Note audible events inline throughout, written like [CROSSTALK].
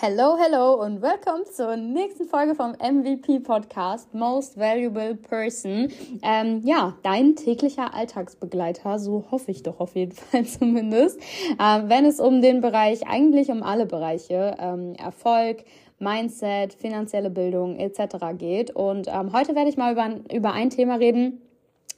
Hello, hello und willkommen zur nächsten Folge vom MVP Podcast Most Valuable Person. Ähm, ja, dein täglicher Alltagsbegleiter, so hoffe ich doch auf jeden [LAUGHS] Fall zumindest. Ähm, wenn es um den Bereich, eigentlich um alle Bereiche, ähm, Erfolg, Mindset, finanzielle Bildung etc. geht. Und ähm, heute werde ich mal über, über ein Thema reden,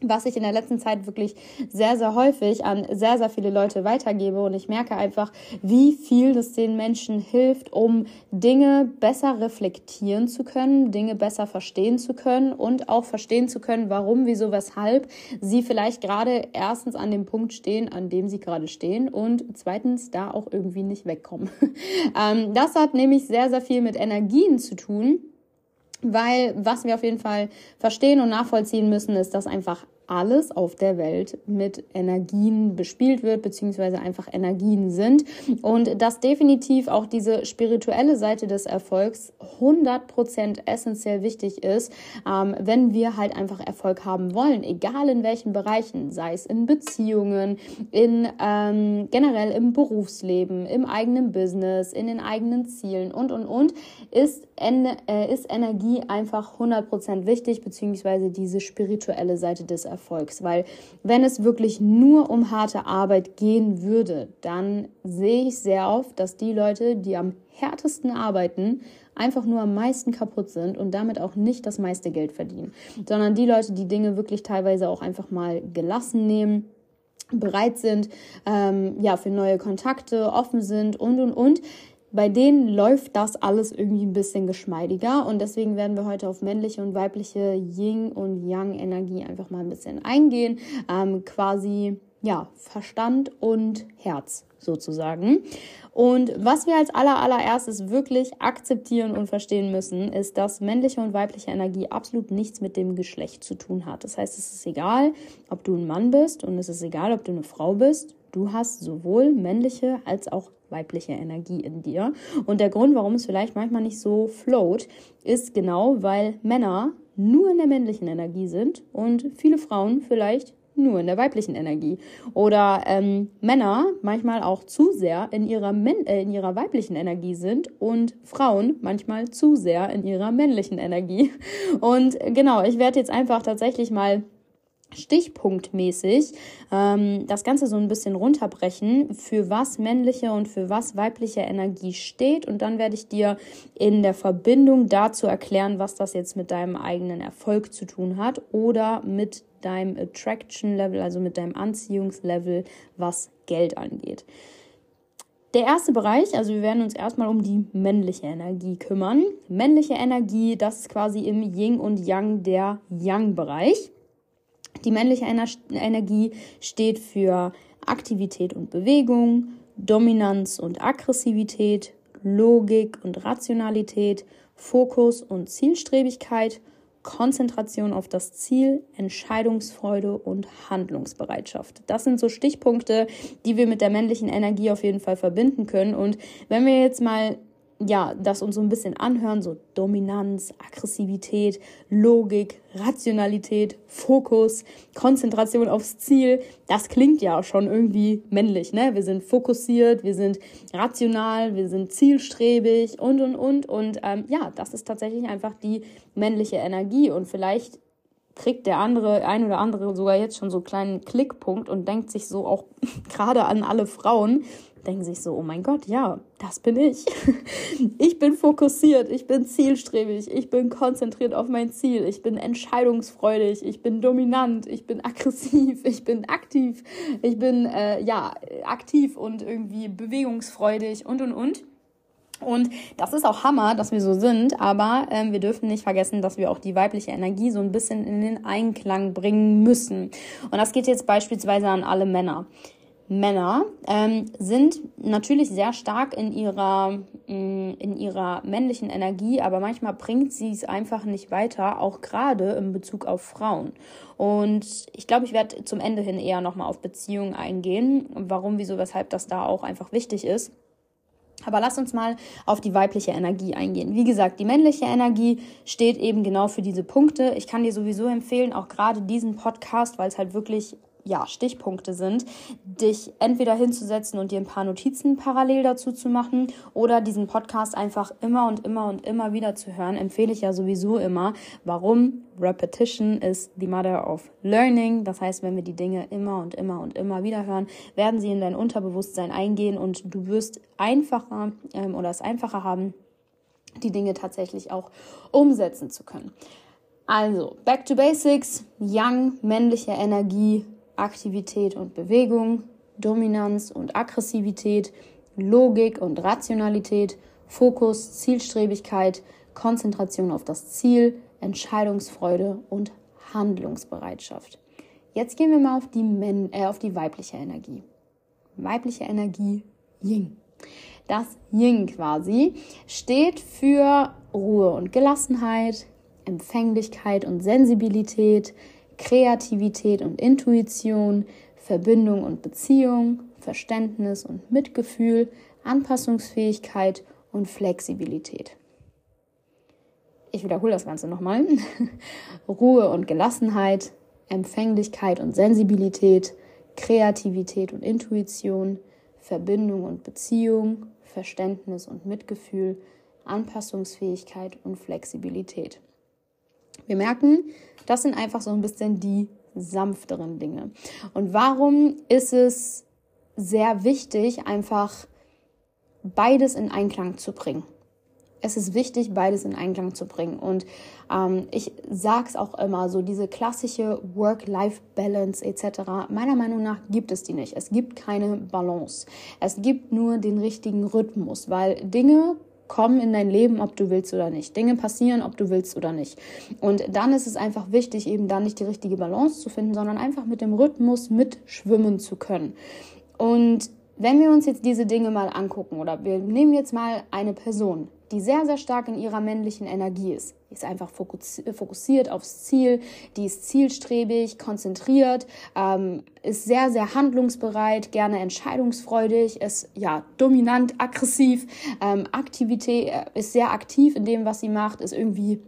was ich in der letzten Zeit wirklich sehr, sehr häufig an sehr, sehr viele Leute weitergebe. Und ich merke einfach, wie viel das den Menschen hilft, um Dinge besser reflektieren zu können, Dinge besser verstehen zu können und auch verstehen zu können, warum, wieso, weshalb sie vielleicht gerade erstens an dem Punkt stehen, an dem sie gerade stehen und zweitens da auch irgendwie nicht wegkommen. [LAUGHS] Ähm, das hat nämlich sehr, sehr viel mit Energien zu tun weil was wir auf jeden Fall verstehen und nachvollziehen müssen, ist, dass einfach alles auf der Welt mit Energien bespielt wird, beziehungsweise einfach Energien sind. Und dass definitiv auch diese spirituelle Seite des Erfolgs 100% essentiell wichtig ist, ähm, wenn wir halt einfach Erfolg haben wollen, egal in welchen Bereichen, sei es in Beziehungen, in ähm, generell im Berufsleben, im eigenen Business, in den eigenen Zielen und, und, und, ist, äh, ist Energie einfach 100% wichtig, beziehungsweise diese spirituelle Seite des Erfolgs. Erfolgs, weil wenn es wirklich nur um harte Arbeit gehen würde, dann sehe ich sehr oft, dass die Leute, die am härtesten arbeiten, einfach nur am meisten kaputt sind und damit auch nicht das meiste Geld verdienen, sondern die Leute, die Dinge wirklich teilweise auch einfach mal gelassen nehmen, bereit sind, ähm, ja, für neue Kontakte offen sind und und und, bei denen läuft das alles irgendwie ein bisschen geschmeidiger und deswegen werden wir heute auf männliche und weibliche Yin und Yang Energie einfach mal ein bisschen eingehen, ähm, quasi ja Verstand und Herz sozusagen. Und was wir als aller allererstes wirklich akzeptieren und verstehen müssen, ist, dass männliche und weibliche Energie absolut nichts mit dem Geschlecht zu tun hat. Das heißt, es ist egal, ob du ein Mann bist und es ist egal, ob du eine Frau bist. Du hast sowohl männliche als auch weibliche Energie in dir. Und der Grund, warum es vielleicht manchmal nicht so float, ist genau, weil Männer nur in der männlichen Energie sind und viele Frauen vielleicht nur in der weiblichen Energie. Oder ähm, Männer manchmal auch zu sehr in ihrer, äh, in ihrer weiblichen Energie sind und Frauen manchmal zu sehr in ihrer männlichen Energie. Und genau, ich werde jetzt einfach tatsächlich mal stichpunktmäßig ähm, das Ganze so ein bisschen runterbrechen, für was männliche und für was weibliche Energie steht. Und dann werde ich dir in der Verbindung dazu erklären, was das jetzt mit deinem eigenen Erfolg zu tun hat oder mit deinem Attraction Level, also mit deinem Anziehungslevel, was Geld angeht. Der erste Bereich, also wir werden uns erstmal um die männliche Energie kümmern. Männliche Energie, das ist quasi im Yin und Yang der Yang-Bereich. Die männliche Energie steht für Aktivität und Bewegung, Dominanz und Aggressivität, Logik und Rationalität, Fokus und Zielstrebigkeit, Konzentration auf das Ziel, Entscheidungsfreude und Handlungsbereitschaft. Das sind so Stichpunkte, die wir mit der männlichen Energie auf jeden Fall verbinden können. Und wenn wir jetzt mal ja, das uns so ein bisschen anhören, so Dominanz, Aggressivität, Logik, Rationalität, Fokus, Konzentration aufs Ziel, das klingt ja schon irgendwie männlich, ne? Wir sind fokussiert, wir sind rational, wir sind zielstrebig und, und, und. Und ähm, ja, das ist tatsächlich einfach die männliche Energie und vielleicht kriegt der andere, ein oder andere sogar jetzt schon so einen kleinen Klickpunkt und denkt sich so auch [LAUGHS] gerade an alle Frauen, denken sich so, oh mein Gott, ja, das bin ich. [LAUGHS] Ich bin fokussiert, ich bin zielstrebig, ich bin konzentriert auf mein Ziel, ich bin entscheidungsfreudig, ich bin dominant, ich bin aggressiv, [LAUGHS] ich bin aktiv, ich bin äh, ja aktiv und irgendwie bewegungsfreudig und und und. Und das ist auch Hammer, dass wir so sind, aber ähm, wir dürfen nicht vergessen, dass wir auch die weibliche Energie so ein bisschen in den Einklang bringen müssen. Und das geht jetzt beispielsweise an alle Männer. Männer ähm, sind natürlich sehr stark in ihrer, mm, in ihrer männlichen Energie, aber manchmal bringt sie es einfach nicht weiter, auch gerade in Bezug auf Frauen. Und ich glaube, ich werde zum Ende hin eher nochmal auf Beziehungen eingehen, warum, wieso, weshalb das da auch einfach wichtig ist. Aber lass uns mal auf die weibliche Energie eingehen. Wie gesagt, die männliche Energie steht eben genau für diese Punkte. Ich kann dir sowieso empfehlen, auch gerade diesen Podcast, weil es halt wirklich ja, Stichpunkte sind, dich entweder hinzusetzen und dir ein paar Notizen parallel dazu zu machen oder diesen Podcast einfach immer und immer und immer wieder zu hören, empfehle ich ja sowieso immer. Warum? Repetition is the mother of learning. Das heißt, wenn wir die Dinge immer und immer und immer wieder hören, werden sie in dein Unterbewusstsein eingehen und du wirst einfacher ähm, oder es einfacher haben, die Dinge tatsächlich auch umsetzen zu können. Also, back to basics, Young, männliche Energie, Aktivität und Bewegung, Dominanz und Aggressivität, Logik und Rationalität, Fokus, Zielstrebigkeit, Konzentration auf das Ziel, Entscheidungsfreude und Handlungsbereitschaft. Jetzt gehen wir mal auf die, Men äh, auf die weibliche Energie. Weibliche Energie Ying. Das Ying quasi steht für Ruhe und Gelassenheit, Empfänglichkeit und Sensibilität, Kreativität und Intuition, Verbindung und Beziehung, Verständnis und Mitgefühl, Anpassungsfähigkeit und Flexibilität. Ich wiederhole das Ganze nochmal. [LAUGHS] Ruhe und Gelassenheit, Empfänglichkeit und Sensibilität, Kreativität und Intuition, Verbindung und Beziehung, Verständnis und Mitgefühl, Anpassungsfähigkeit und Flexibilität. Wir merken, das sind einfach so ein bisschen die sanfteren Dinge. Und warum ist es sehr wichtig, einfach beides in Einklang zu bringen? Es ist wichtig, beides in Einklang zu bringen. Und ähm, ich sage es auch immer, so diese klassische Work-Life-Balance etc. Meiner Meinung nach gibt es die nicht. Es gibt keine Balance. Es gibt nur den richtigen Rhythmus, weil Dinge kommen in dein Leben, ob du willst oder nicht. Dinge passieren, ob du willst oder nicht. Und dann ist es einfach wichtig, eben da nicht die richtige Balance zu finden, sondern einfach mit dem Rhythmus mitschwimmen zu können. Und wenn wir uns jetzt diese Dinge mal angucken oder wir nehmen jetzt mal eine Person, die sehr, sehr stark in ihrer männlichen Energie ist. Die ist einfach fokussiert aufs Ziel, die ist zielstrebig, konzentriert, ähm, ist sehr, sehr handlungsbereit, gerne entscheidungsfreudig, ist ja dominant, aggressiv, ähm, Aktivität, äh, ist sehr aktiv in dem, was sie macht, ist irgendwie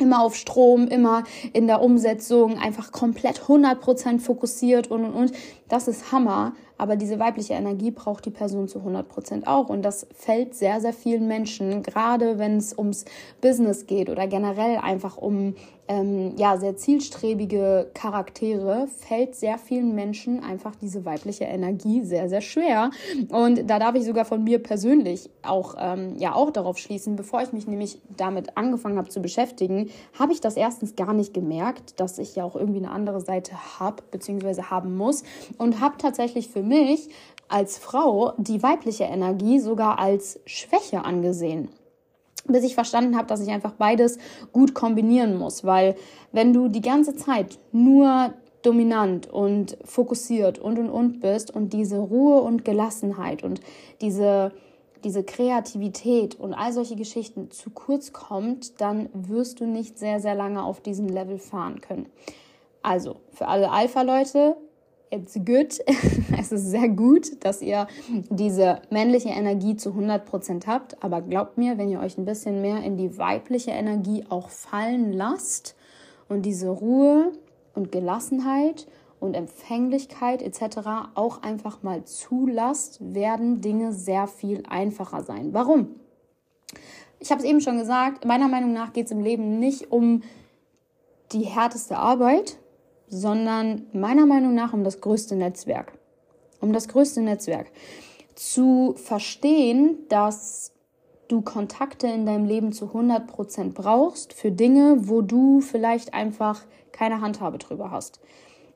immer auf Strom, immer in der Umsetzung, einfach komplett 100% fokussiert und und und. Das ist Hammer. Aber diese weibliche Energie braucht die Person zu 100 Prozent auch. Und das fällt sehr, sehr vielen Menschen, gerade wenn es ums Business geht oder generell einfach um ähm, ja, sehr zielstrebige Charaktere, fällt sehr vielen Menschen einfach diese weibliche Energie sehr, sehr schwer. Und da darf ich sogar von mir persönlich auch, ähm, ja, auch darauf schließen, bevor ich mich nämlich damit angefangen habe zu beschäftigen, habe ich das erstens gar nicht gemerkt, dass ich ja auch irgendwie eine andere Seite habe, beziehungsweise haben muss und habe tatsächlich für mich als Frau die weibliche Energie sogar als Schwäche angesehen. Bis ich verstanden habe, dass ich einfach beides gut kombinieren muss, weil wenn du die ganze Zeit nur dominant und fokussiert und und und bist und diese Ruhe und Gelassenheit und diese diese Kreativität und all solche Geschichten zu kurz kommt, dann wirst du nicht sehr, sehr lange auf diesem Level fahren können. Also für alle Alpha-Leute, it's good. [LAUGHS] es ist sehr gut, dass ihr diese männliche Energie zu 100% habt. Aber glaubt mir, wenn ihr euch ein bisschen mehr in die weibliche Energie auch fallen lasst und diese Ruhe und Gelassenheit und Empfänglichkeit etc. auch einfach mal zulasst, werden Dinge sehr viel einfacher sein. Warum? Ich habe es eben schon gesagt, meiner Meinung nach geht es im Leben nicht um die härteste Arbeit, sondern meiner Meinung nach um das größte Netzwerk. Um das größte Netzwerk. Zu verstehen, dass du Kontakte in deinem Leben zu 100% brauchst für Dinge, wo du vielleicht einfach keine Handhabe drüber hast.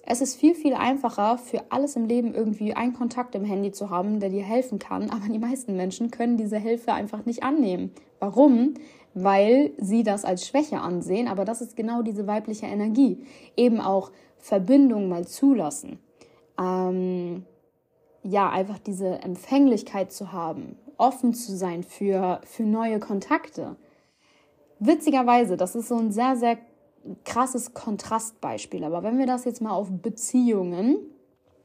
Es ist viel, viel einfacher, für alles im Leben irgendwie einen Kontakt im Handy zu haben, der dir helfen kann. Aber die meisten Menschen können diese Hilfe einfach nicht annehmen. Warum? Weil sie das als Schwäche ansehen. Aber das ist genau diese weibliche Energie. Eben auch Verbindung mal zulassen. Ähm, ja, einfach diese Empfänglichkeit zu haben, offen zu sein für, für neue Kontakte. Witzigerweise, das ist so ein sehr, sehr krasses Kontrastbeispiel. Aber wenn wir das jetzt mal auf Beziehungen,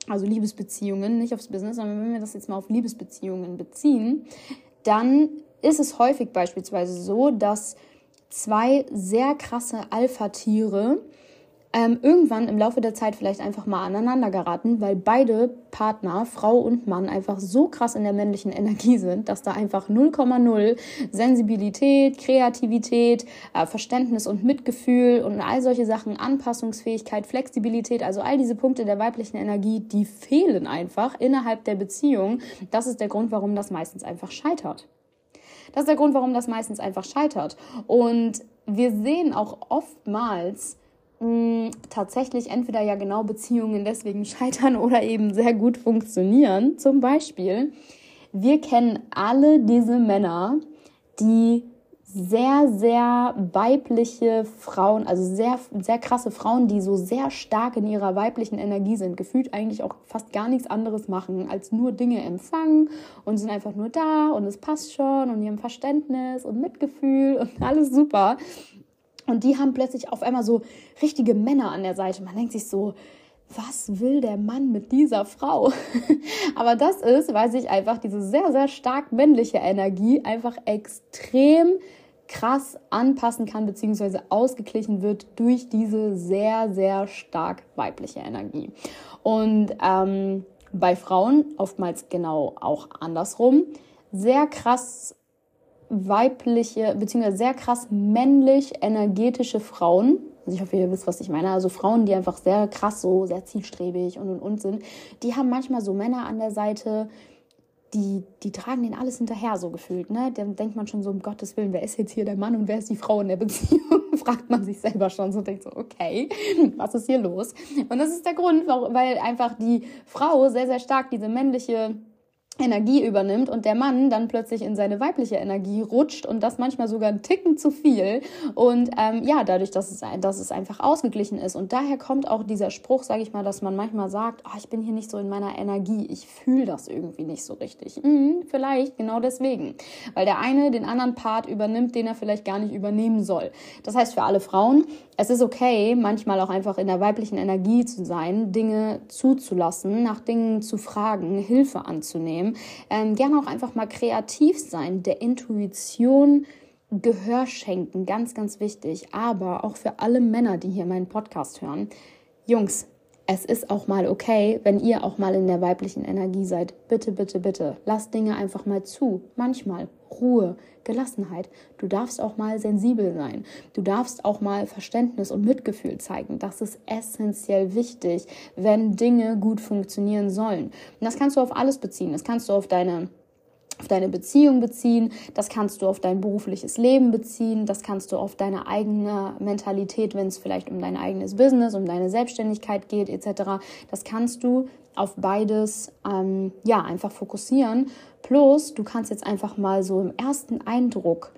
also Liebesbeziehungen, nicht aufs Business, sondern wenn wir das jetzt mal auf Liebesbeziehungen beziehen, dann ist es häufig beispielsweise so, dass zwei sehr krasse Alpha-Tiere ähm, irgendwann im Laufe der Zeit vielleicht einfach mal aneinander geraten, weil beide Partner, Frau und Mann, einfach so krass in der männlichen Energie sind, dass da einfach 0,0 Sensibilität, Kreativität, äh, Verständnis und Mitgefühl und all solche Sachen, Anpassungsfähigkeit, Flexibilität, also all diese Punkte der weiblichen Energie, die fehlen einfach innerhalb der Beziehung. Das ist der Grund, warum das meistens einfach scheitert. Das ist der Grund, warum das meistens einfach scheitert. Und wir sehen auch oftmals, mh, tatsächlich entweder ja genau Beziehungen deswegen scheitern [LAUGHS] oder eben sehr gut funktionieren. Zum Beispiel, wir kennen alle diese Männer, die sehr, sehr weibliche Frauen, also sehr, sehr krasse Frauen, die so sehr stark in ihrer weiblichen Energie sind, gefühlt eigentlich auch fast gar nichts anderes machen, als nur Dinge empfangen und sind einfach nur da und es passt schon und haben Verständnis und Mitgefühl und [LAUGHS] alles super. Und die haben plötzlich auf einmal so richtige Männer an der Seite. Man denkt sich so, was will der Mann mit dieser Frau? [LAUGHS] Aber das ist, weil sich einfach diese sehr, sehr stark männliche Energie einfach extrem krass anpassen kann, beziehungsweise ausgeglichen wird durch diese sehr, sehr stark weibliche Energie. Und ähm, bei Frauen oftmals genau auch andersrum. Sehr krass weibliche, beziehungsweise sehr krass männlich energetische Frauen, also ich hoffe, ihr wisst, was ich meine, also Frauen, die einfach sehr krass so, sehr zielstrebig und und und sind, die haben manchmal so Männer an der Seite, die, die tragen den alles hinterher, so gefühlt. Ne? Dann denkt man schon so, um Gottes Willen, wer ist jetzt hier der Mann und wer ist die Frau in der Beziehung? [LAUGHS] Fragt man sich selber schon so, denkt so, okay, was ist hier los? Und das ist der Grund, weil einfach die Frau sehr, sehr stark diese männliche Energie übernimmt und der Mann dann plötzlich in seine weibliche Energie rutscht und das manchmal sogar ein Ticken zu viel. Und ähm, ja, dadurch, dass es, dass es einfach ausgeglichen ist. Und daher kommt auch dieser Spruch, sage ich mal, dass man manchmal sagt, oh, ich bin hier nicht so in meiner Energie, ich fühle das irgendwie nicht so richtig. Mhm, vielleicht genau deswegen. Weil der eine den anderen Part übernimmt, den er vielleicht gar nicht übernehmen soll. Das heißt für alle Frauen, es ist okay, manchmal auch einfach in der weiblichen Energie zu sein, Dinge zuzulassen, nach Dingen zu fragen, Hilfe anzunehmen, ähm, gerne auch einfach mal kreativ sein, der Intuition Gehör schenken, ganz, ganz wichtig. Aber auch für alle Männer, die hier meinen Podcast hören, Jungs, es ist auch mal okay, wenn ihr auch mal in der weiblichen Energie seid. Bitte, bitte, bitte. Lasst Dinge einfach mal zu. Manchmal Ruhe, Gelassenheit. Du darfst auch mal sensibel sein. Du darfst auch mal Verständnis und Mitgefühl zeigen. Das ist essentiell wichtig, wenn Dinge gut funktionieren sollen. Und das kannst du auf alles beziehen. Das kannst du auf deine auf deine Beziehung beziehen, das kannst du auf dein berufliches Leben beziehen, das kannst du auf deine eigene Mentalität, wenn es vielleicht um dein eigenes Business, um deine Selbstständigkeit geht, etc. Das kannst du auf beides ähm, ja einfach fokussieren. Plus, du kannst jetzt einfach mal so im ersten Eindruck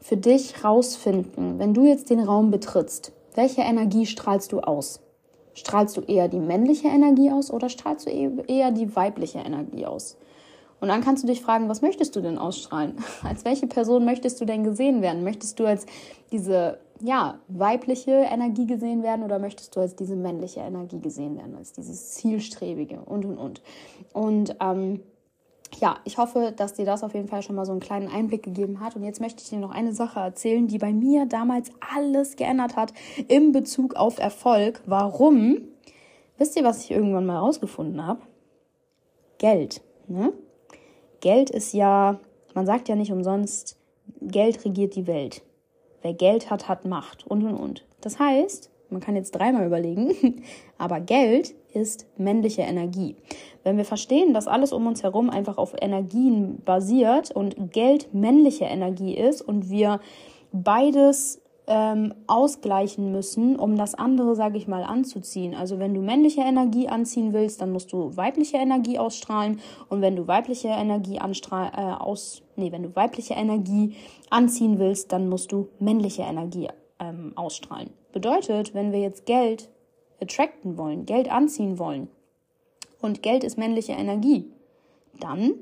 für dich rausfinden, wenn du jetzt den Raum betrittst, welche Energie strahlst du aus? Strahlst du eher die männliche Energie aus oder strahlst du e-, eher die weibliche Energie aus? Und dann kannst du dich fragen, was möchtest du denn ausstrahlen? [LAUGHS] Als welche Person möchtest du denn gesehen werden? Möchtest du als diese ja, weibliche Energie gesehen werden oder möchtest du als diese männliche Energie gesehen werden, als dieses zielstrebige und und und. Und ähm, ja, ich hoffe, dass dir das auf jeden Fall schon mal so einen kleinen Einblick gegeben hat. Und jetzt möchte ich dir noch eine Sache erzählen, die bei mir damals alles geändert hat im Bezug auf Erfolg. Warum? Wisst ihr, was ich irgendwann mal rausgefunden habe? Geld. Ne? Geld ist ja, man sagt ja nicht umsonst, Geld regiert die Welt. Wer Geld hat, hat Macht und und und. Das heißt, man kann jetzt dreimal überlegen, [LAUGHS] aber Geld ist männliche Energie. Wenn wir verstehen, dass alles um uns herum einfach auf Energien basiert und Geld männliche Energie ist und wir beides ähm, ausgleichen müssen, um das andere, sage ich mal, anzuziehen. Also wenn du männliche Energie anziehen willst, dann musst du weibliche Energie ausstrahlen und wenn du weibliche Energie anstrahl äh, aus nee, wenn du weibliche Energie anziehen willst, dann musst du männliche Energie ähm, ausstrahlen. Bedeutet, wenn wir jetzt Geld attracten wollen, Geld anziehen wollen und Geld ist männliche Energie, dann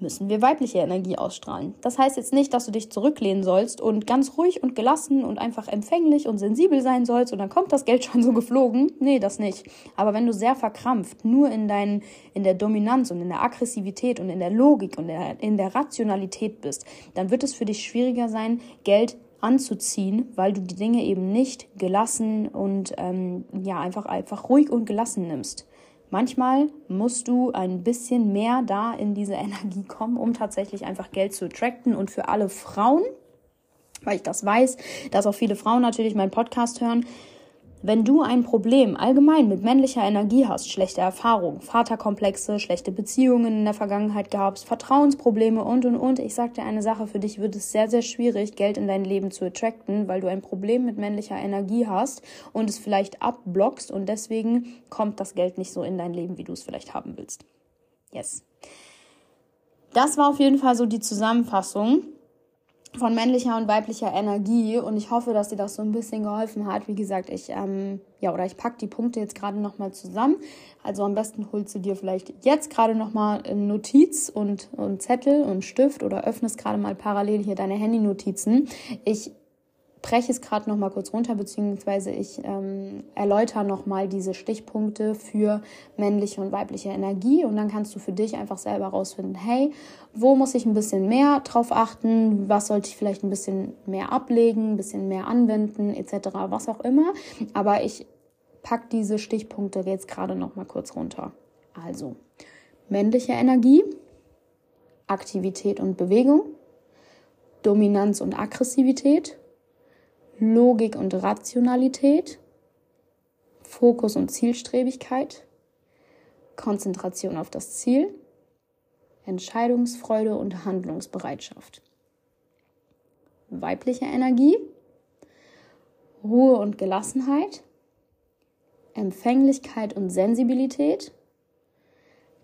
müssen wir weibliche Energie ausstrahlen. Das heißt jetzt nicht, dass du dich zurücklehnen sollst und ganz ruhig und gelassen und einfach empfänglich und sensibel sein sollst und dann kommt das Geld [LAUGHS] schon so geflogen. Nee, das nicht. Aber wenn du sehr verkrampft, nur in deinen, in der Dominanz und in der Aggressivität und in der Logik und in der Rationalität bist, dann wird es für dich schwieriger sein, Geld anzuziehen, weil du die Dinge eben nicht gelassen und ähm, ja einfach einfach ruhig und gelassen nimmst. Manchmal musst du ein bisschen mehr da in diese [LAUGHS] Energie kommen, um tatsächlich einfach Geld zu attracten. Und für alle Frauen, weil ich das weiß, dass auch viele Frauen natürlich meinen Podcast hören, wenn du ein Problem allgemein mit männlicher Energie hast, schlechte Erfahrungen, Vaterkomplexe, schlechte Beziehungen in der Vergangenheit gehabt, Vertrauensprobleme und und und, ich sag dir eine Sache, für dich wird es sehr, sehr schwierig, Geld in dein Leben zu attracten, weil du ein Problem mit männlicher Energie hast und es vielleicht abblockst und deswegen kommt das Geld nicht so in dein Leben, wie du es vielleicht haben willst. Yes. Das war auf jeden Fall so die Zusammenfassung von männlicher und weiblicher Energie und ich hoffe, dass dir das so ein bisschen geholfen hat. Wie gesagt, ich ähm, ja oder ich packe die Punkte jetzt gerade noch mal zusammen. Also am besten holst du dir vielleicht jetzt gerade noch mal Notiz und, und Zettel und Stift oder öffnest gerade mal parallel hier deine Handy-Notizen. Ich breche es gerade noch mal kurz runter, beziehungsweise ich ähm, erläutere noch mal diese Stichpunkte für männliche und weibliche Energie und dann kannst du für dich einfach selber rausfinden, hey, wo muss ich ein bisschen mehr drauf achten, was sollte ich vielleicht ein bisschen mehr ablegen, ein bisschen mehr anwenden, etc., was auch immer. Aber ich packe diese Stichpunkte jetzt gerade noch mal kurz runter. Also, männliche Energie, Aktivität und Bewegung, Dominanz und Aggressivität, Logik und Rationalität, Fokus und Zielstrebigkeit, Konzentration auf das Ziel, Entscheidungsfreude und Handlungsbereitschaft. Weibliche Energie, Ruhe und Gelassenheit, Empfänglichkeit und Sensibilität,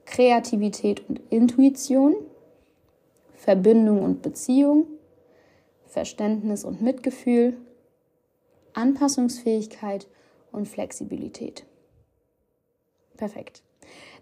Kreativität und Intuition, Verbindung und Beziehung, Verständnis und Mitgefühl, Anpassungsfähigkeit und Flexibilität. Perfekt.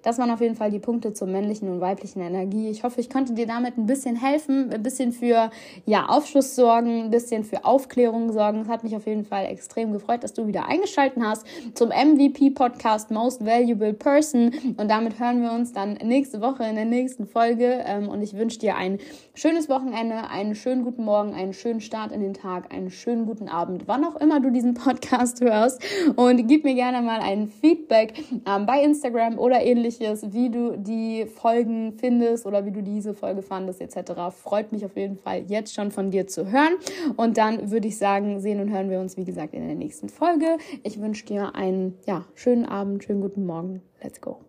Das waren auf jeden Fall die Punkte zur männlichen und weiblichen Energie. Ich hoffe, ich konnte dir damit ein bisschen helfen, ein bisschen für ja, Aufschluss sorgen, ein bisschen für Aufklärung sorgen. Es hat mich auf jeden Fall extrem gefreut, dass du wieder eingeschaltet hast zum MVP-Podcast Most Valuable Person. Und damit hören wir uns dann nächste Woche in der nächsten Folge. Ähm, und ich wünsche dir ein schönes Wochenende, einen schönen guten Morgen, einen schönen Start in den Tag, einen schönen guten Abend, wann auch immer du diesen Podcast hörst. Und gib mir gerne mal ein Feedback ähm, bei Instagram oder ähnliches, wie du die Folgen findest oder wie du diese Folge fandest etc. Freut mich auf jeden Fall jetzt schon von dir zu hören. Und dann würde ich sagen, sehen und hören wir uns, wie gesagt, in der nächsten Folge. Ich wünsche dir einen ja, schönen Abend, schönen guten Morgen. Let's go.